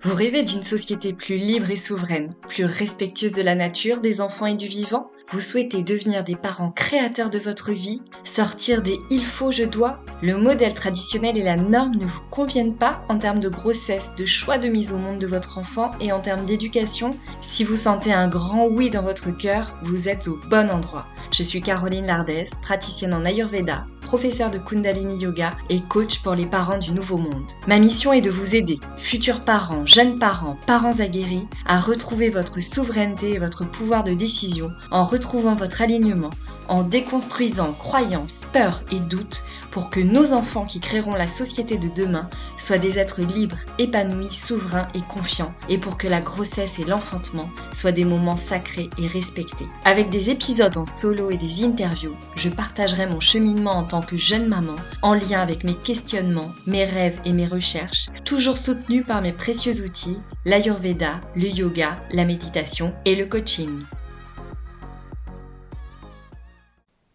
Vous rêvez d'une société plus libre et souveraine, plus respectueuse de la nature, des enfants et du vivant? Vous souhaitez devenir des parents créateurs de votre vie Sortir des il faut, je dois Le modèle traditionnel et la norme ne vous conviennent pas en termes de grossesse, de choix de mise au monde de votre enfant et en termes d'éducation? Si vous sentez un grand oui dans votre cœur, vous êtes au bon endroit. Je suis Caroline Lardès, praticienne en Ayurveda, professeure de Kundalini Yoga et coach pour les parents du Nouveau Monde. Ma mission est de vous aider, futurs parents, jeunes parents, parents aguerris, à retrouver votre souveraineté et votre pouvoir de décision en retrouvant votre alignement, en déconstruisant croyances, peurs et doutes pour que nos enfants qui créeront la société de demain soient des êtres libres, épanouis, souverains et confiants, et pour que la grossesse et l'enfantement soient des moments sacrés et respectés. Avec des épisodes en solo et des interviews, je partagerai mon cheminement en tant que jeune maman, en lien avec mes questionnements, mes rêves et mes recherches, toujours soutenus par mes précieux outils, l'Ayurveda, le yoga, la méditation et le coaching.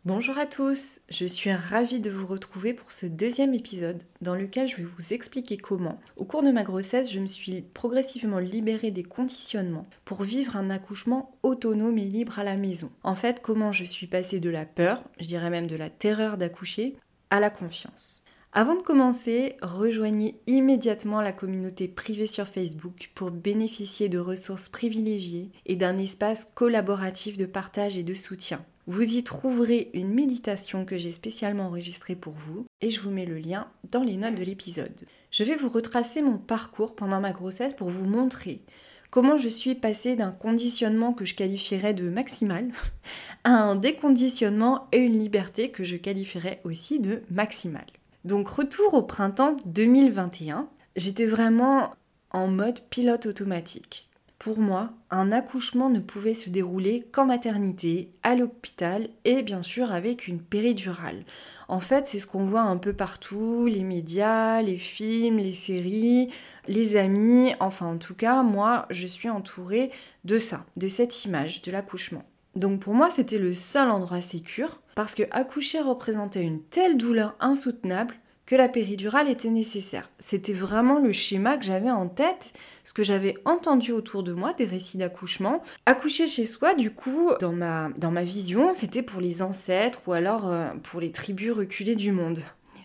Bonjour à tous, je suis ravie de vous retrouver pour ce deuxième épisode dans lequel je vais vous expliquer comment, au cours de ma grossesse, je me suis progressivement libérée des conditionnements pour vivre un accouchement autonome et libre à la maison. En fait, comment je suis passée de la peur, je dirais même de la terreur d'accoucher, à la confiance. Avant de commencer, rejoignez immédiatement la communauté privée sur Facebook pour bénéficier de ressources privilégiées et d'un espace collaboratif de partage et de soutien. Vous y trouverez une méditation que j'ai spécialement enregistrée pour vous et je vous mets le lien dans les notes de l'épisode. Je vais vous retracer mon parcours pendant ma grossesse pour vous montrer comment je suis passée d'un conditionnement que je qualifierais de maximal à un déconditionnement et une liberté que je qualifierais aussi de maximal. Donc retour au printemps 2021, j'étais vraiment en mode pilote automatique. Pour moi, un accouchement ne pouvait se dérouler qu'en maternité, à l'hôpital et bien sûr avec une péridurale. En fait, c'est ce qu'on voit un peu partout, les médias, les films, les séries, les amis, enfin en tout cas, moi, je suis entourée de ça, de cette image de l'accouchement. Donc pour moi, c'était le seul endroit sécur parce que accoucher représentait une telle douleur insoutenable que la péridurale était nécessaire. C'était vraiment le schéma que j'avais en tête, ce que j'avais entendu autour de moi des récits d'accouchement. Accoucher chez soi, du coup, dans ma, dans ma vision, c'était pour les ancêtres ou alors euh, pour les tribus reculées du monde.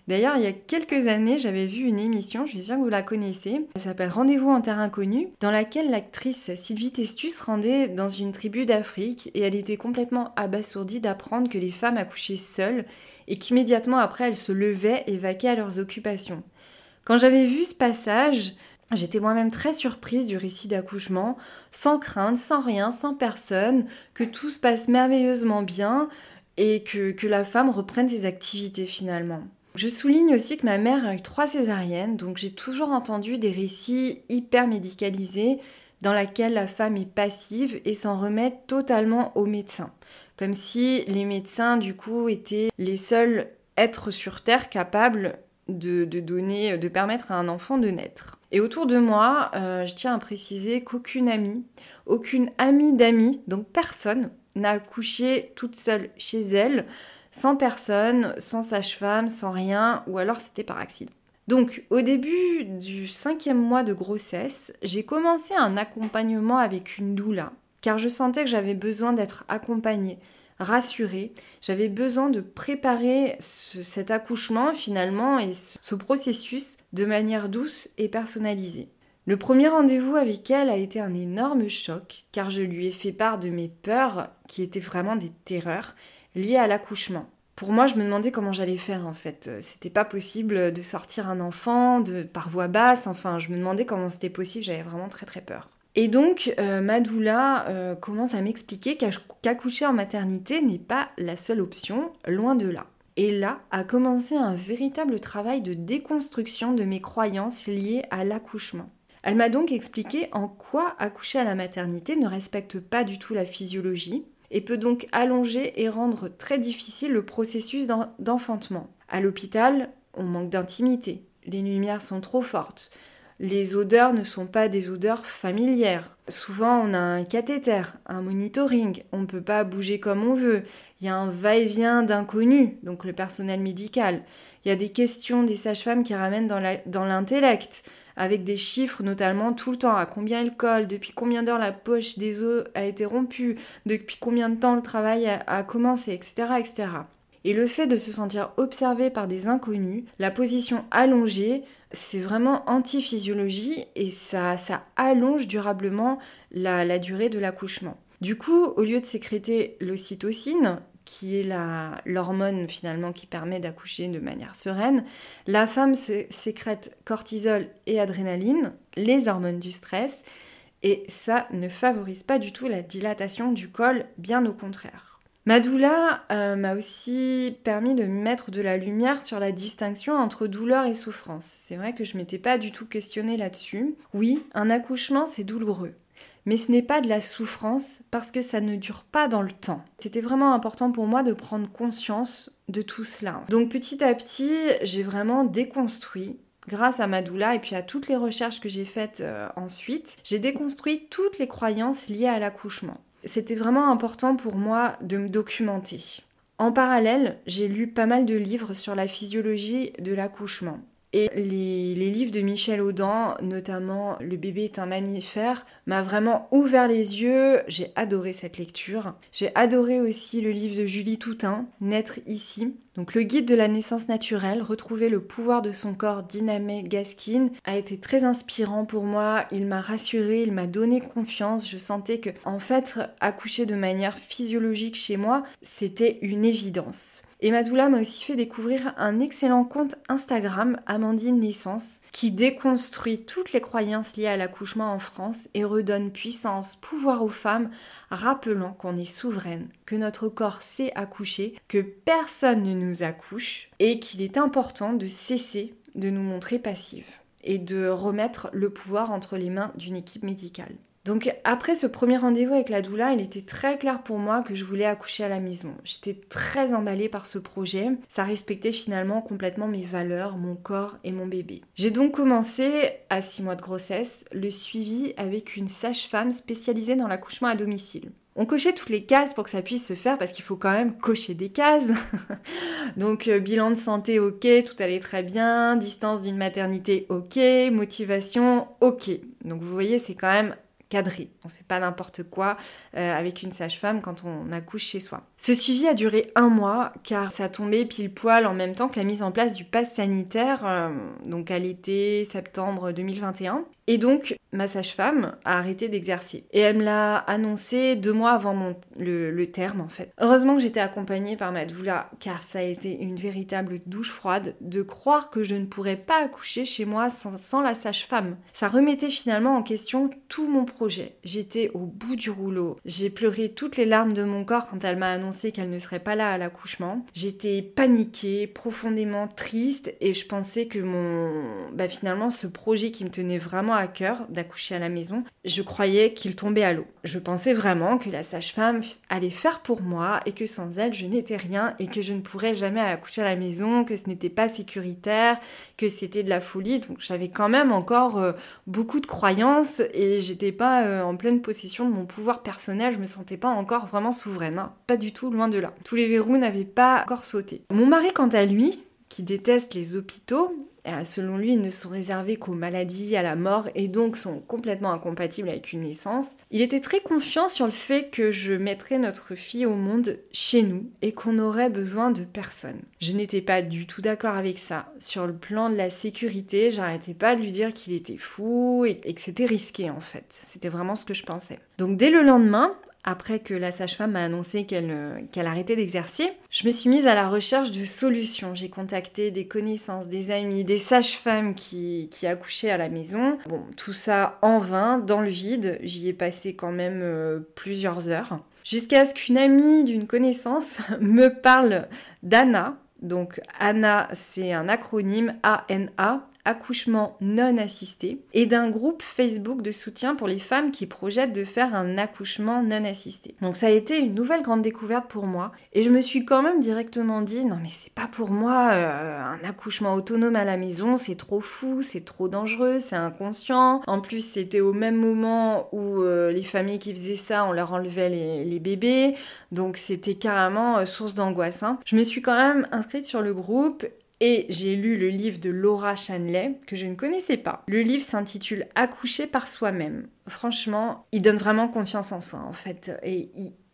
D'ailleurs, il y a quelques années, j'avais vu une émission, je suis sûre que vous la connaissez, elle s'appelle Rendez-vous en terre inconnue, dans laquelle l'actrice Sylvie Testus rendait dans une tribu d'Afrique et elle était complètement abasourdie d'apprendre que les femmes accouchaient seules et qu'immédiatement après elles se levaient et vaquaient à leurs occupations. Quand j'avais vu ce passage, J'étais moi-même très surprise du récit d'accouchement, sans crainte, sans rien, sans personne, que tout se passe merveilleusement bien et que, que la femme reprenne ses activités finalement. Je souligne aussi que ma mère a eu trois césariennes, donc j'ai toujours entendu des récits hyper médicalisés dans lesquels la femme est passive et s'en remet totalement aux médecins. Comme si les médecins, du coup, étaient les seuls êtres sur Terre capables de, donner, de permettre à un enfant de naître. Et autour de moi, euh, je tiens à préciser qu'aucune amie, aucune amie d'amie, donc personne, n'a accouché toute seule chez elle sans personne, sans sage-femme, sans rien, ou alors c'était par accident. Donc au début du cinquième mois de grossesse, j'ai commencé un accompagnement avec une doula, car je sentais que j'avais besoin d'être accompagnée, rassurée, j'avais besoin de préparer cet accouchement finalement et ce processus de manière douce et personnalisée. Le premier rendez-vous avec elle a été un énorme choc, car je lui ai fait part de mes peurs, qui étaient vraiment des terreurs, lié à l'accouchement. Pour moi, je me demandais comment j'allais faire en fait. Euh, c'était pas possible de sortir un enfant de, par voix basse, enfin, je me demandais comment c'était possible, j'avais vraiment très très peur. Et donc, euh, Madoula euh, commence à m'expliquer qu'accoucher en maternité n'est pas la seule option, loin de là. Et là a commencé un véritable travail de déconstruction de mes croyances liées à l'accouchement. Elle m'a donc expliqué en quoi accoucher à la maternité ne respecte pas du tout la physiologie, et peut donc allonger et rendre très difficile le processus d'enfantement. À l'hôpital, on manque d'intimité, les lumières sont trop fortes, les odeurs ne sont pas des odeurs familières. Souvent, on a un cathéter, un monitoring, on ne peut pas bouger comme on veut. Il y a un va-et-vient d'inconnus, donc le personnel médical. Il y a des questions des sages-femmes qui ramènent dans l'intellect, avec des chiffres notamment tout le temps, à combien elle colle, depuis combien d'heures la poche des os a été rompue, depuis combien de temps le travail a, commencé, etc., etc. Et le fait de se sentir observé par des inconnus, la position allongée, c'est vraiment anti-physiologie et ça, ça allonge durablement la, la durée de l'accouchement. Du coup, au lieu de sécréter l'ocytocine, qui est l'hormone finalement qui permet d'accoucher de manière sereine, la femme sécrète cortisol et adrénaline, les hormones du stress, et ça ne favorise pas du tout la dilatation du col, bien au contraire. Ma doula euh, m'a aussi permis de mettre de la lumière sur la distinction entre douleur et souffrance. C'est vrai que je m'étais pas du tout questionnée là-dessus. Oui, un accouchement c'est douloureux. Mais ce n'est pas de la souffrance parce que ça ne dure pas dans le temps. C'était vraiment important pour moi de prendre conscience de tout cela. Donc petit à petit, j'ai vraiment déconstruit grâce à ma doula et puis à toutes les recherches que j'ai faites euh, ensuite, j'ai déconstruit toutes les croyances liées à l'accouchement c'était vraiment important pour moi de me documenter. En parallèle, j'ai lu pas mal de livres sur la physiologie de l'accouchement. Et les, livres de Michel Audin, notamment Le bébé est un mammifère, m'a vraiment ouvert les yeux. J'ai adoré cette lecture. J'ai adoré aussi le livre de Julie Toutain, Naître ici. Donc le guide de la naissance naturelle, retrouver le pouvoir de son corps Dynamé Gaskin, a été très inspirant pour moi. Il m'a rassuré, il m'a donné confiance. Je sentais que, en fait, accoucher de manière physiologique chez moi, c'était une évidence. Et Madoula m'a aussi fait découvrir un excellent compte Instagram, Amandine Naissance, qui déconstruit toutes les croyances liées à l'accouchement en France et redonne puissance, pouvoir aux femmes, rappelant qu'on est souveraine, que notre corps sait accoucher, que personne ne nous accouche et qu'il est important de cesser de nous montrer passives et de remettre le pouvoir entre les mains d'une équipe médicale. Donc après ce premier rendez-vous avec la doula, il était très clair pour moi que je voulais accoucher à la maison. J'étais très emballée par ce projet. Ça respectait finalement complètement mes valeurs, mon corps et mon bébé. J'ai donc commencé, à 6 mois de grossesse, le suivi avec une sage-femme spécialisée dans l'accouchement à domicile. On cochait toutes les cases pour que ça puisse se faire parce qu'il faut quand même cocher des cases. Donc euh, bilan de santé ok, tout allait très bien, distance d'une maternité ok, motivation ok. Donc vous voyez c'est quand même cadré. On fait pas n'importe quoi euh, avec une sage-femme quand on accouche chez soi. Ce suivi a duré un mois car ça tombait pile poil en même temps que la mise en place du pass sanitaire, euh, donc à l'été septembre 2021. Et donc, ma sage-femme a arrêté d'exercer. Et elle me l'a annoncé deux mois avant le, terme, en fait. Heureusement que j'étais accompagnée par ma doula, car ça a été une véritable douche froide de croire que je ne pourrais pas accoucher chez moi sans, la sage-femme. Ça remettait finalement en question tout mon projet. J'étais au bout du rouleau. J'ai pleuré toutes les larmes de mon corps quand elle m'a annoncé qu'elle ne serait pas là à l'accouchement. J'étais paniquée, profondément triste, et je pensais que mon... Bah, finalement, ce projet qui me tenait vraiment à cœur d'accoucher à la maison, je croyais qu'il tombait à l'eau. Je pensais vraiment que la sage-femme allait faire pour moi et que sans elle, je n'étais rien et que je ne pourrais jamais accoucher à la maison, que ce n'était pas sécuritaire, que c'était de la folie. Donc j'avais quand même encore euh, beaucoup de croyances et j'étais pas euh, en pleine possession de mon pouvoir personnel, je me sentais pas encore vraiment souveraine, hein. pas du tout, loin de là. Tous les verrous n'avaient pas encore sauté. Mon mari, quant à lui, qui déteste les hôpitaux, selon lui, ils ne sont réservés qu'aux maladies, à la mort, et donc sont complètement incompatibles avec une naissance. Il était très confiant sur le fait que je mettrais notre fille au monde chez nous et qu'on n'aurait besoin de personne. Je n'étais pas du tout d'accord avec ça. Sur le plan de la sécurité, j'arrêtais pas de lui dire qu'il était fou et, et que c'était risqué en fait. C'était vraiment ce que je pensais. Donc dès le lendemain, après que la sage-femme m'a annoncé euh, qu'elle arrêtait d'exercer, je me suis mise à la recherche de solutions. J'ai contacté des connaissances, des amis, des sages-femmes qui, qui, accouchaient à la maison. Bon, tout ça en vain, dans le vide. J'y ai passé quand même euh, plusieurs heures. Jusqu'à ce qu'une amie d'une connaissance me parle d'Anna. Donc Anna, c'est un acronyme ANA, accouchement non assisté et d'un groupe Facebook de soutien pour les femmes qui projettent de faire un accouchement non assisté. Donc ça a été une nouvelle grande découverte pour moi et je me suis quand même directement dit non mais c'est pas pour moi euh, un accouchement autonome à la maison, c'est trop fou, c'est trop dangereux, c'est inconscient. En plus c'était au même moment où euh, les familles qui faisaient ça on leur enlevait les, bébés donc c'était carrément euh, source d'angoisse. Hein. Je me suis quand même sur le groupe et j'ai lu le livre de Laura Chanley que je ne connaissais pas. Le livre s'intitule Accoucher par soi-même. Franchement, il donne vraiment confiance en soi en fait et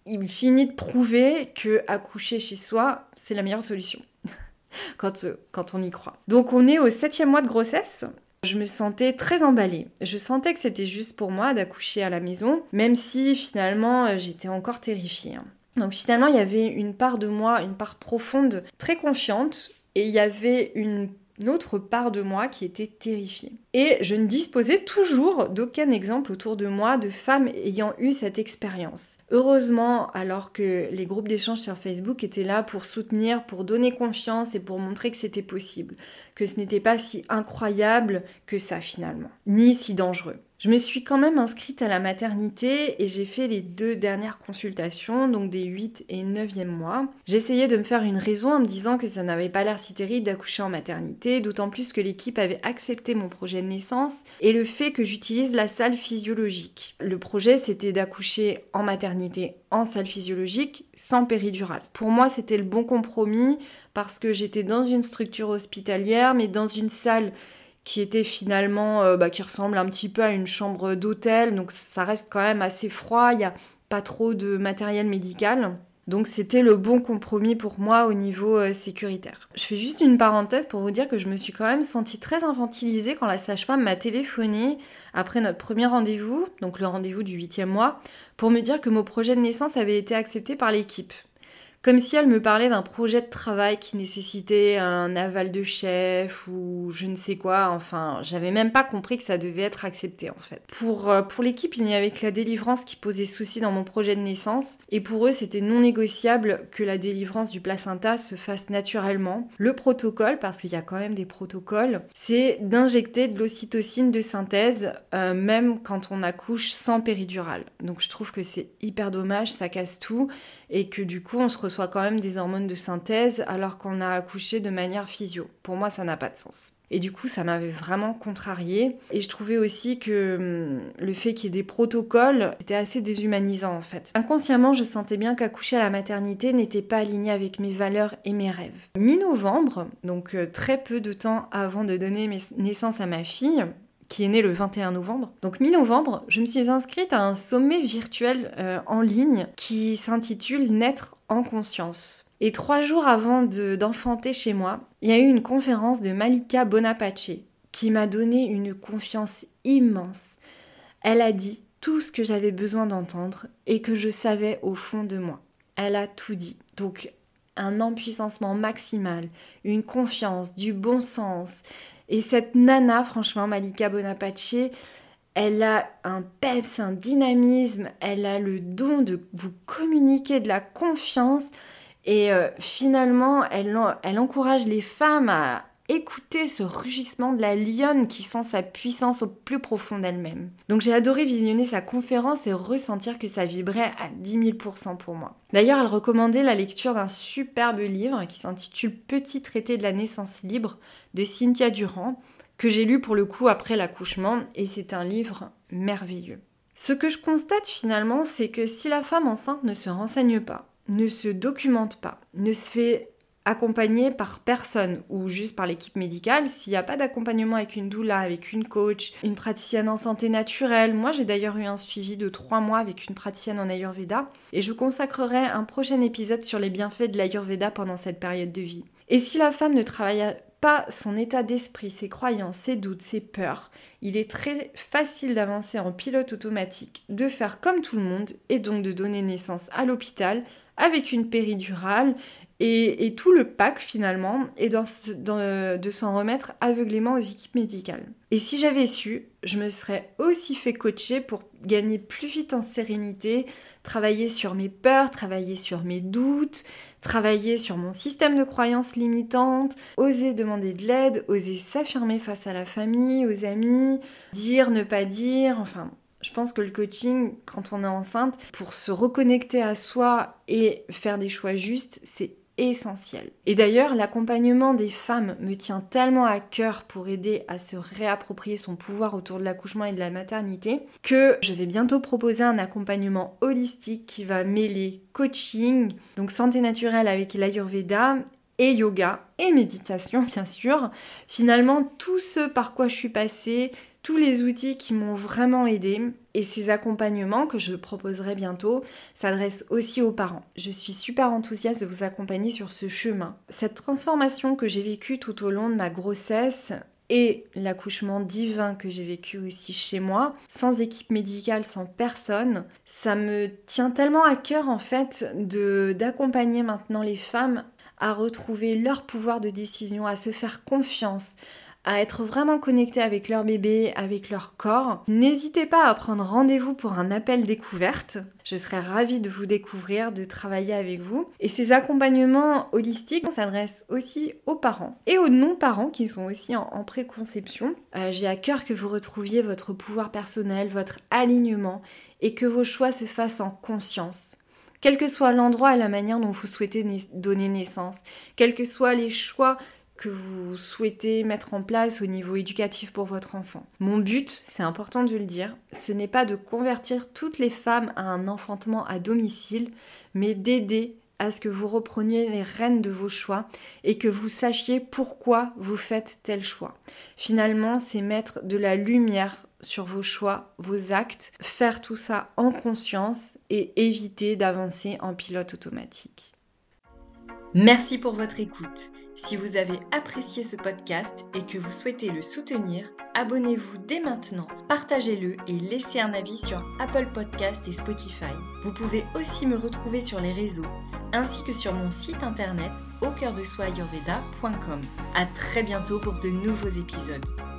il, finit de prouver que accoucher chez soi, c'est la meilleure solution. quand, quand on y croit. Donc on est au septième mois de grossesse. Je me sentais très emballée. Je sentais que c'était juste pour moi d'accoucher à la maison, même si finalement j'étais encore terrifiée. Donc finalement, il y avait une part de moi, une part profonde, très confiante, et il y avait une autre part de moi qui était terrifiée. Et je ne disposais toujours d'aucun exemple autour de moi de femmes ayant eu cette expérience. Heureusement, alors que les groupes d'échange sur Facebook étaient là pour soutenir, pour donner confiance et pour montrer que c'était possible, que ce n'était pas si incroyable que ça finalement, ni si dangereux. Je me suis quand même inscrite à la maternité et j'ai fait les deux dernières consultations, donc des 8 et 9e mois. J'essayais de me faire une raison en me disant que ça n'avait pas l'air si terrible d'accoucher en maternité, d'autant plus que l'équipe avait accepté mon projet de naissance et le fait que j'utilise la salle physiologique. Le projet c'était d'accoucher en maternité en salle physiologique sans péridurale. Pour moi c'était le bon compromis parce que j'étais dans une structure hospitalière mais dans une salle qui était finalement, euh, bah, qui ressemble un petit peu à une chambre d'hôtel, donc ça reste quand même assez froid, il n'y a pas trop de matériel médical. Donc c'était le bon compromis pour moi au niveau euh, sécuritaire. Je fais juste une parenthèse pour vous dire que je me suis quand même sentie très infantilisée quand la sage-femme m'a téléphoné après notre premier rendez-vous, donc le rendez-vous du huitième mois, pour me dire que mon projet de naissance avait été accepté par l'équipe comme si elle me parlait d'un projet de travail qui nécessitait un aval de chef ou je ne sais quoi. Enfin, j'avais même pas compris que ça devait être accepté en fait. Pour, euh, pour l'équipe, il n'y avait que la délivrance qui posait souci dans mon projet de naissance et pour eux, c'était non négociable que la délivrance du placenta se fasse naturellement. Le protocole, parce qu'il y a quand même des protocoles, c'est d'injecter de l'ocytocine de synthèse euh, même quand on accouche sans péridurale. Donc je trouve que c'est hyper dommage, ça casse tout et que du coup on se reçoit quand même des hormones de synthèse alors qu'on a accouché de manière physio. Pour moi, ça n'a pas de sens. Et du coup, ça m'avait vraiment contrariée. Et je trouvais aussi que hum, le fait qu'il y ait des protocoles était assez déshumanisant en fait. Inconsciemment, je sentais bien qu'accoucher à la maternité n'était pas aligné avec mes valeurs et mes rêves. Mi-novembre, donc euh, très peu de temps avant de donner naissance à ma fille, qui est né le 21 novembre. Donc mi-novembre, je me suis inscrite à un sommet virtuel euh, en ligne qui s'intitule Naître en conscience. Et trois jours avant d'enfanter chez moi, il y a eu une conférence de Malika Bonapace qui m'a donné une confiance immense. Elle a dit tout ce que j'avais besoin d'entendre et que je savais au fond de moi. Elle a tout dit. Donc un empuissancement maximal, une confiance, du bon sens, et cette nana, franchement, Malika Bonapace, elle a un peps, un dynamisme, elle a le don de vous communiquer de la confiance. Et euh, finalement, elle, elle encourage les femmes à écouter ce rugissement de la lionne qui sent sa puissance au plus profond d'elle-même. Donc j'ai adoré visionner sa conférence et ressentir que ça vibrait à 10 000% pour moi. D'ailleurs, elle recommandait la lecture d'un superbe livre qui s'intitule Petit traité de la naissance libre de Cynthia Durand, que j'ai lu pour le coup après l'accouchement, et c'est un livre merveilleux. Ce que je constate finalement, c'est que si la femme enceinte ne se renseigne pas, ne se documente pas, ne se fait accompagné par personne ou juste par l'équipe médicale, s'il n'y a pas d'accompagnement avec une doula, avec une coach, une praticienne en santé naturelle, moi j'ai d'ailleurs eu un suivi de trois mois avec une praticienne en Ayurveda et je consacrerai un prochain épisode sur les bienfaits de l'Ayurveda pendant cette période de vie. Et si la femme ne travaille pas son état d'esprit, ses croyances, ses doutes, ses peurs, il est très facile d'avancer en pilote automatique, de faire comme tout le monde et donc de donner naissance à l'hôpital avec une péridurale et, tout le pack finalement est de s'en remettre aveuglément aux équipes médicales. Et si j'avais su, je me serais aussi fait coacher pour gagner plus vite en sérénité, travailler sur mes peurs, travailler sur mes doutes, travailler sur mon système de croyances limitantes, oser demander de l'aide, oser s'affirmer face à la famille, aux amis, dire, ne pas dire, enfin je pense que le coaching, quand on est enceinte, pour se reconnecter à soi et faire des choix justes, c'est essentiel. Et d'ailleurs, l'accompagnement des femmes me tient tellement à cœur pour aider à se réapproprier son pouvoir autour de l'accouchement et de la maternité que je vais bientôt proposer un accompagnement holistique qui va mêler coaching, donc santé naturelle avec l'Ayurveda et yoga et méditation bien sûr. Finalement, tout ce par quoi je suis passée, tous les outils qui m'ont vraiment aidé et ces accompagnements que je proposerai bientôt s'adressent aussi aux parents. Je suis super enthousiaste de vous accompagner sur ce chemin. Cette transformation que j'ai vécue tout au long de ma grossesse et l'accouchement divin que j'ai vécu aussi chez moi, sans équipe médicale, sans personne, ça me tient tellement à cœur en fait de d'accompagner maintenant les femmes à retrouver leur pouvoir de décision, à se faire confiance, à être vraiment connectés avec leur bébé, avec leur corps. N'hésitez pas à prendre rendez-vous pour un appel découverte. Je serais ravie de vous découvrir, de travailler avec vous. Et ces accompagnements holistiques s'adressent aussi aux parents et aux non-parents qui sont aussi en, préconception. Euh, j'ai à cœur que vous retrouviez votre pouvoir personnel, votre alignement et que vos choix se fassent en conscience quel que soit l'endroit et la manière dont vous souhaitez donner naissance, quels que soient les choix que vous souhaitez mettre en place au niveau éducatif pour votre enfant. Mon but, c'est important de le dire, ce n'est pas de convertir toutes les femmes à un enfantement à domicile, mais d'aider à ce que vous repreniez les rênes de vos choix et que vous sachiez pourquoi vous faites tel choix. Finalement, c'est mettre de la lumière sur vos choix, vos actes, faire tout ça en conscience et éviter d'avancer en pilote automatique. Merci pour votre écoute. Si vous avez apprécié ce podcast et que vous souhaitez le soutenir, abonnez-vous dès maintenant, partagez-le et laissez un avis sur Apple Podcast et Spotify. Vous pouvez aussi me retrouver sur les réseaux ainsi que sur mon site internet au cœur de soi A très bientôt pour de nouveaux épisodes.